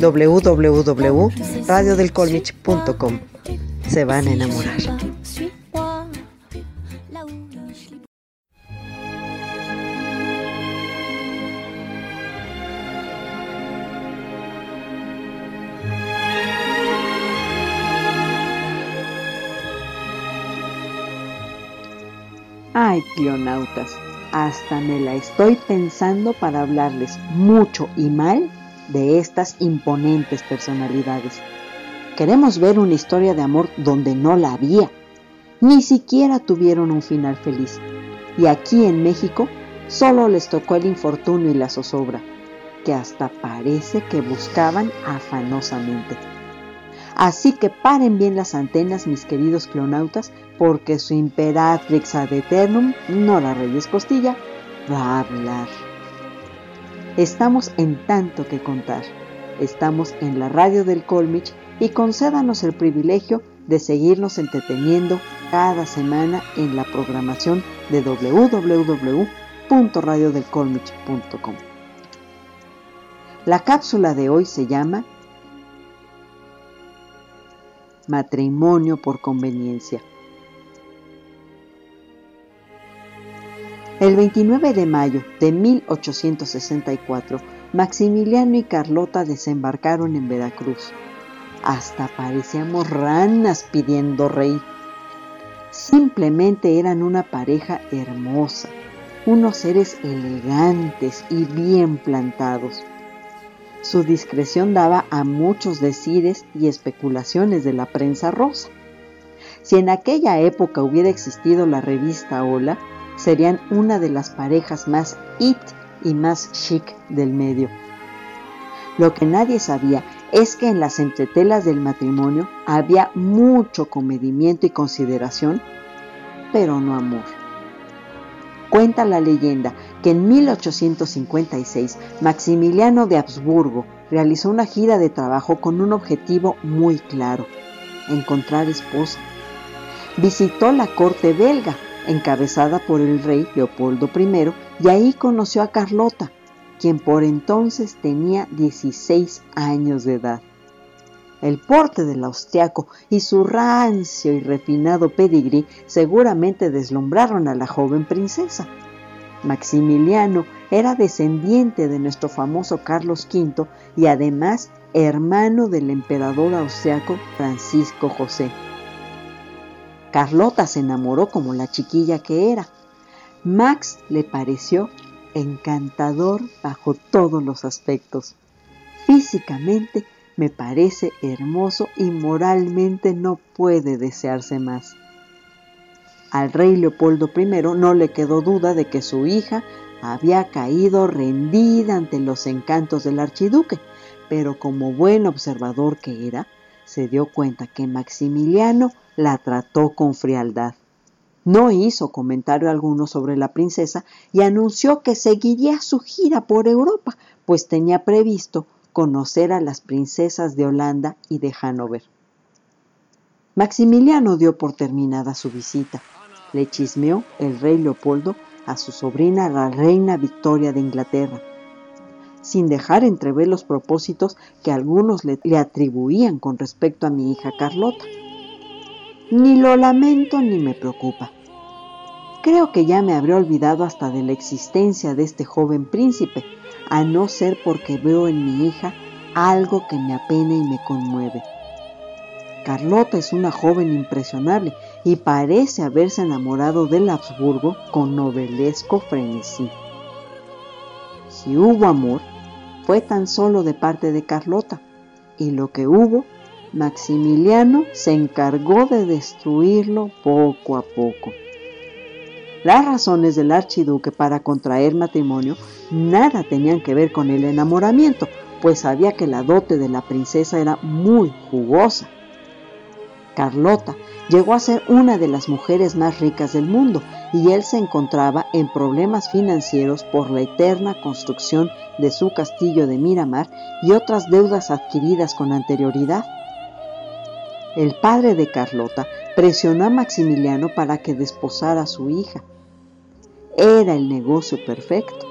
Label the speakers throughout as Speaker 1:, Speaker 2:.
Speaker 1: www.radiodelcolmich.com. Se van a enamorar.
Speaker 2: Ay, clonautas, hasta me la estoy pensando para hablarles mucho y mal de estas imponentes personalidades. Queremos ver una historia de amor donde no la había. Ni siquiera tuvieron un final feliz. Y aquí en México solo les tocó el infortunio y la zozobra, que hasta parece que buscaban afanosamente. Así que paren bien las antenas, mis queridos clonautas, porque su imperatrix ad eternum, la Reyes Costilla, va a hablar. Estamos en tanto que contar. Estamos en la radio del Colmich y concédanos el privilegio de seguirnos entreteniendo cada semana en la programación de www.radiodelcolmich.com. La cápsula de hoy se llama matrimonio por conveniencia. El 29 de mayo de 1864, Maximiliano y Carlota desembarcaron en Veracruz. Hasta parecíamos ranas pidiendo rey. Simplemente eran una pareja hermosa, unos seres elegantes y bien plantados. Su discreción daba a muchos decires y especulaciones de la prensa rosa. Si en aquella época hubiera existido la revista Hola, serían una de las parejas más it y más chic del medio. Lo que nadie sabía es que en las entretelas del matrimonio había mucho comedimiento y consideración, pero no amor. Cuenta la leyenda que en 1856 Maximiliano de Habsburgo realizó una gira de trabajo con un objetivo muy claro, encontrar esposa. Visitó la corte belga, encabezada por el rey Leopoldo I, y ahí conoció a Carlota, quien por entonces tenía 16 años de edad. El porte del austriaco y su rancio y refinado pedigrí seguramente deslumbraron a la joven princesa. Maximiliano era descendiente de nuestro famoso Carlos V y además hermano del emperador austriaco Francisco José. Carlota se enamoró como la chiquilla que era. Max le pareció encantador bajo todos los aspectos. Físicamente me parece hermoso y moralmente no puede desearse más. Al rey Leopoldo I no le quedó duda de que su hija había caído rendida ante los encantos del archiduque, pero como buen observador que era, se dio cuenta que Maximiliano la trató con frialdad. No hizo comentario alguno sobre la princesa y anunció que seguiría su gira por Europa, pues tenía previsto conocer a las princesas de Holanda y de Hannover. Maximiliano dio por terminada su visita le chismeó el rey Leopoldo a su sobrina la reina Victoria de Inglaterra, sin dejar entrever los propósitos que algunos le, le, atribuían con respecto a mi hija Carlota. Ni lo lamento ni me preocupa. Creo que ya me habré olvidado hasta de la existencia de este joven príncipe, a no ser porque veo en mi hija algo que me apena y me conmueve. Carlota es una joven impresionable y parece haberse enamorado del Habsburgo con novelesco frenesí. Si hubo amor, fue tan solo de parte de Carlota, y lo que hubo, Maximiliano se encargó de destruirlo poco a poco. Las razones del archiduque para contraer matrimonio nada tenían que ver con el enamoramiento, pues sabía que la dote de la princesa era muy jugosa. Carlota llegó a ser una de las mujeres más ricas del mundo y él se encontraba en problemas financieros por la eterna construcción de su castillo de Miramar y otras deudas adquiridas con anterioridad. El padre de Carlota presionó a Maximiliano para que desposara a su hija. Era el negocio perfecto.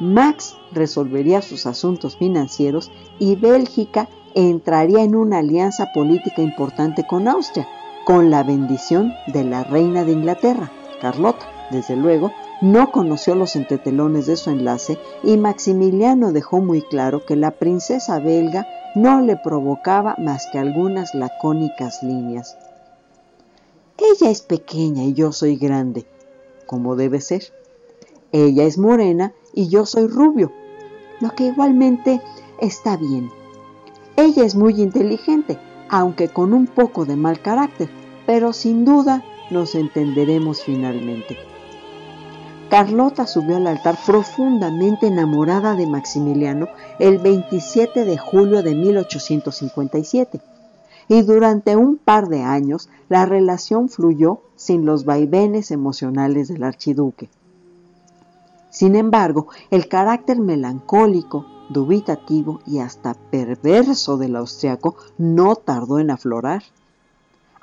Speaker 2: Max resolvería sus asuntos financieros y Bélgica entraría en una alianza política importante con Austria, con la bendición de la reina de Inglaterra, Carlota. Desde luego, no conoció los entretelones de su enlace y Maximiliano dejó muy claro que la princesa belga no le provocaba más que algunas lacónicas líneas. Ella es pequeña y yo soy grande, como debe ser. Ella es morena y yo soy rubio, lo que igualmente está bien. Ella es muy inteligente, aunque con un poco de mal carácter, pero sin duda nos entenderemos finalmente. Carlota subió al altar profundamente enamorada de Maximiliano el 27 de julio de 1857 y durante un par de años la relación fluyó sin los vaivenes emocionales del archiduque. Sin embargo, el carácter melancólico, dubitativo y hasta perverso del austriaco no tardó en aflorar.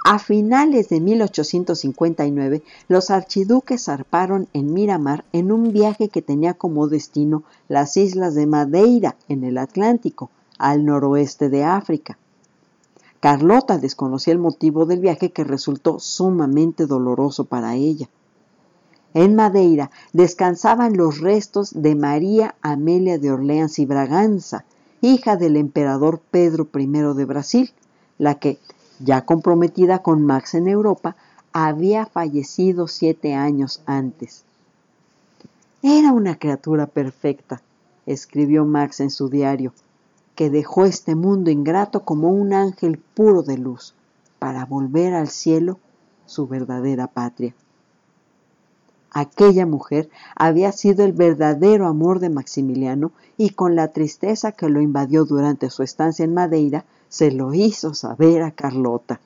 Speaker 2: A finales de 1859, los archiduques zarparon en Miramar en un viaje que tenía como destino las islas de Madeira en el Atlántico, al noroeste de África. Carlota desconocía el motivo del viaje que resultó sumamente doloroso para ella. En Madeira descansaban los restos de María Amelia de Orleans y Braganza, hija del emperador Pedro I de Brasil, la que, ya comprometida con Max en Europa, había fallecido siete años antes. Era una criatura perfecta, escribió Max en su diario, que dejó este mundo ingrato como un ángel puro de luz, para volver al cielo su verdadera patria. Aquella mujer había sido el verdadero amor de Maximiliano y con la tristeza que lo invadió durante su estancia en Madeira, se lo hizo saber a Carlota.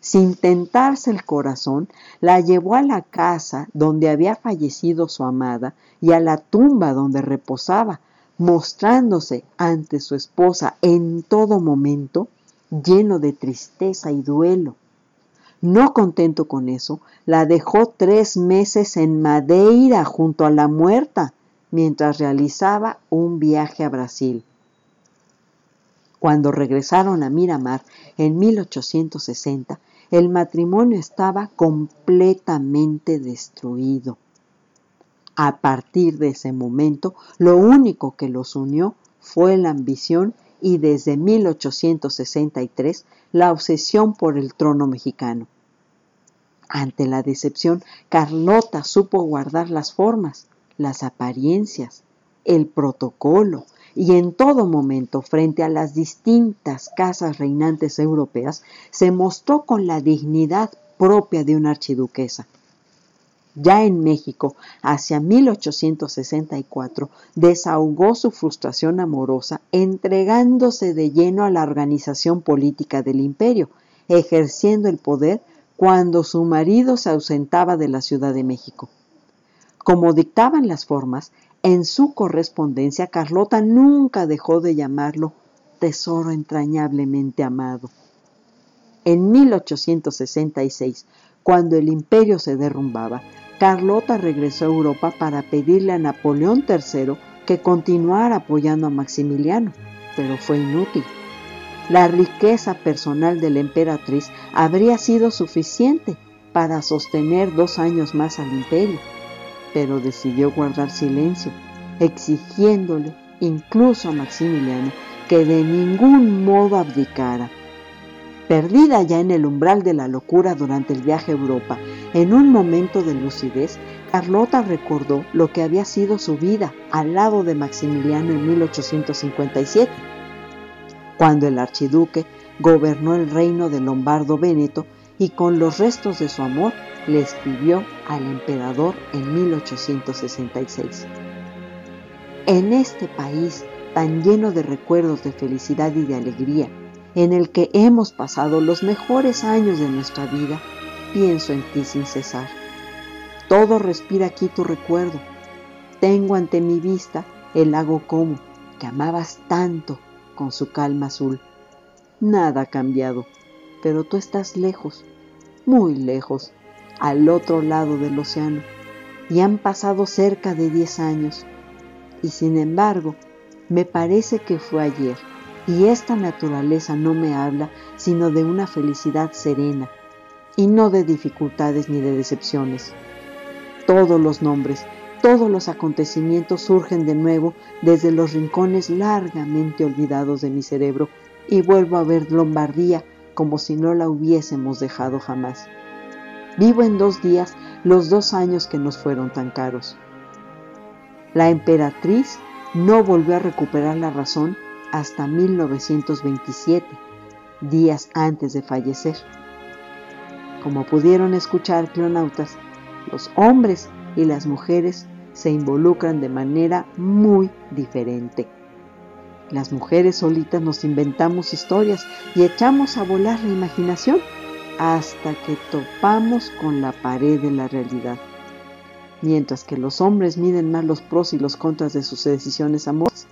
Speaker 2: Sin tentarse el corazón, la llevó a la casa donde había fallecido su amada y a la tumba donde reposaba, mostrándose ante su esposa en todo momento lleno de tristeza y duelo. No contento con eso, la dejó tres meses en Madeira junto a la muerta, mientras realizaba un viaje a Brasil. Cuando regresaron a Miramar en 1860, el matrimonio estaba completamente destruido. A partir de ese momento, lo único que los unió fue la ambición y desde 1863 la obsesión por el trono mexicano. Ante la decepción, Carlota supo guardar las formas, las apariencias, el protocolo, y en todo momento, frente a las distintas casas reinantes europeas, se mostró con la dignidad propia de una archiduquesa. Ya en México, hacia 1864, desahogó su frustración amorosa entregándose de lleno a la organización política del imperio, ejerciendo el poder cuando su marido se ausentaba de la Ciudad de México. Como dictaban las formas, en su correspondencia Carlota nunca dejó de llamarlo tesoro entrañablemente amado. En 1866, cuando el imperio se derrumbaba, Carlota regresó a Europa para pedirle a Napoleón III que continuara apoyando a Maximiliano, pero fue inútil. La riqueza personal de la emperatriz habría sido suficiente para sostener dos años más al imperio, pero decidió guardar silencio, exigiéndole incluso a Maximiliano que de ningún modo abdicara. Perdida ya en el umbral de la locura durante el viaje a Europa, en un momento de lucidez, Carlota recordó lo que había sido su vida al lado de Maximiliano en 1857, cuando el archiduque gobernó el reino de Lombardo Véneto y con los restos de su amor le escribió al emperador en 1866. En este país tan lleno de recuerdos de felicidad y de alegría, en el que hemos pasado los mejores años de nuestra vida, pienso en ti sin cesar. Todo respira aquí tu recuerdo. Tengo ante mi vista el lago Como, que amabas tanto con su calma azul. Nada ha cambiado, pero tú estás lejos, muy lejos, al otro lado del océano, y han pasado cerca de diez años. Y sin embargo, me parece que fue ayer, y esta naturaleza no me habla sino de una felicidad serena, y no de dificultades ni de decepciones. Todos los nombres, todos los acontecimientos surgen de nuevo desde los rincones largamente olvidados de mi cerebro y vuelvo a ver Lombardía como si no la hubiésemos dejado jamás. Vivo en dos días los dos años que nos fueron tan caros. La emperatriz no volvió a recuperar la razón hasta 1927, días antes de fallecer. Como pudieron escuchar clonautas, los hombres y las mujeres se involucran de manera muy diferente. Las mujeres solitas nos inventamos historias y echamos a volar la imaginación hasta que topamos con la pared de la realidad. Mientras que los hombres miden más los pros y los contras de sus decisiones amorosas.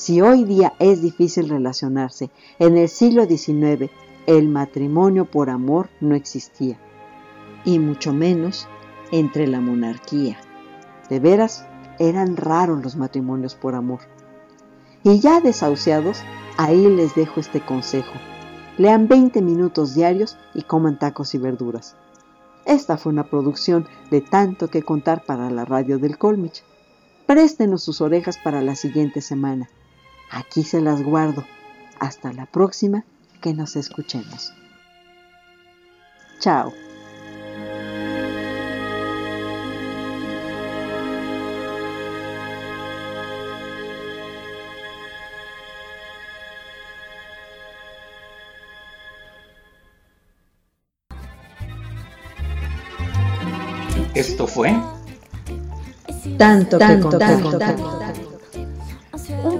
Speaker 2: Si hoy día es difícil relacionarse, en el siglo XIX el matrimonio por amor no existía y mucho menos entre la monarquía. De veras, eran raros los matrimonios por amor. Y ya desahuciados, ahí les dejo este consejo. Lean 20 minutos diarios y coman tacos y verduras. Esta fue una producción de tanto que contar para la radio del Colmich. Préstenos sus orejas para la siguiente semana. Aquí se las guardo. Hasta la próxima que nos escuchemos. Chao.
Speaker 3: Esto fue
Speaker 1: tanto, tanto, tanto,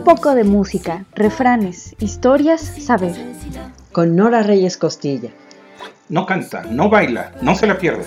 Speaker 4: Un poco de música, refranes, historias, saber.
Speaker 1: Con Nora Reyes Costilla.
Speaker 3: No canta, no baila, no se la pierda.